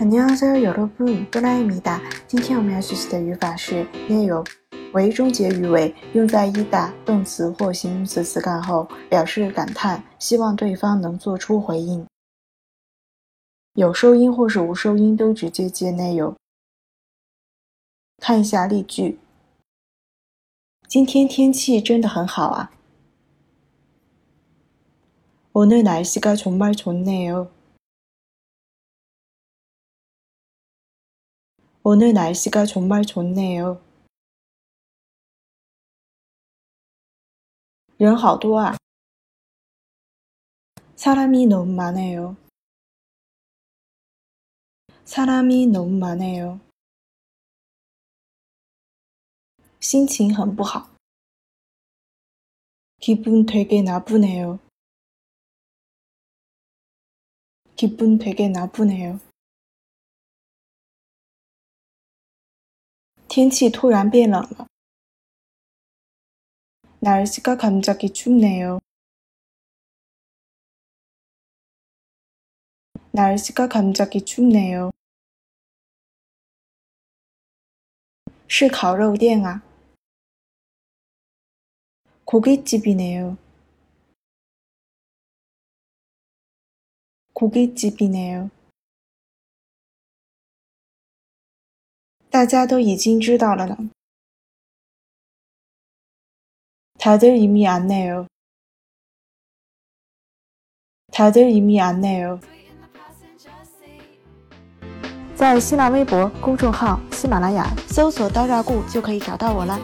안녕하세요여러분多拉米达。今天我们要学习的语法是内容为终结语尾，用在一打动词或形容词词干后，表示感叹，希望对方能做出回应。有收音或是无收音都直接接内容。看一下例句：今天天气真的很好啊。오늘날씨가정말좋네 요。 오늘 날씨가 정말 좋네요. 人好多啊. 사람이 너무 많아요. 사람이 너무 많아요. 心情很不好. 기분 되게 나쁘네요. 기분 되게 나쁘네요. 天气突然变冷了。날씨가갑자기춥네 요。 날씨가갑자기춥네 요。 是烤肉店啊。고깃집이네 요。 고깃집이네 요。 大家都已经知道了呢。다들이미안네 요。 다들이미안네 요。 在新浪微博公众号“喜马拉雅”搜索“刀扎固”就可以找到我了。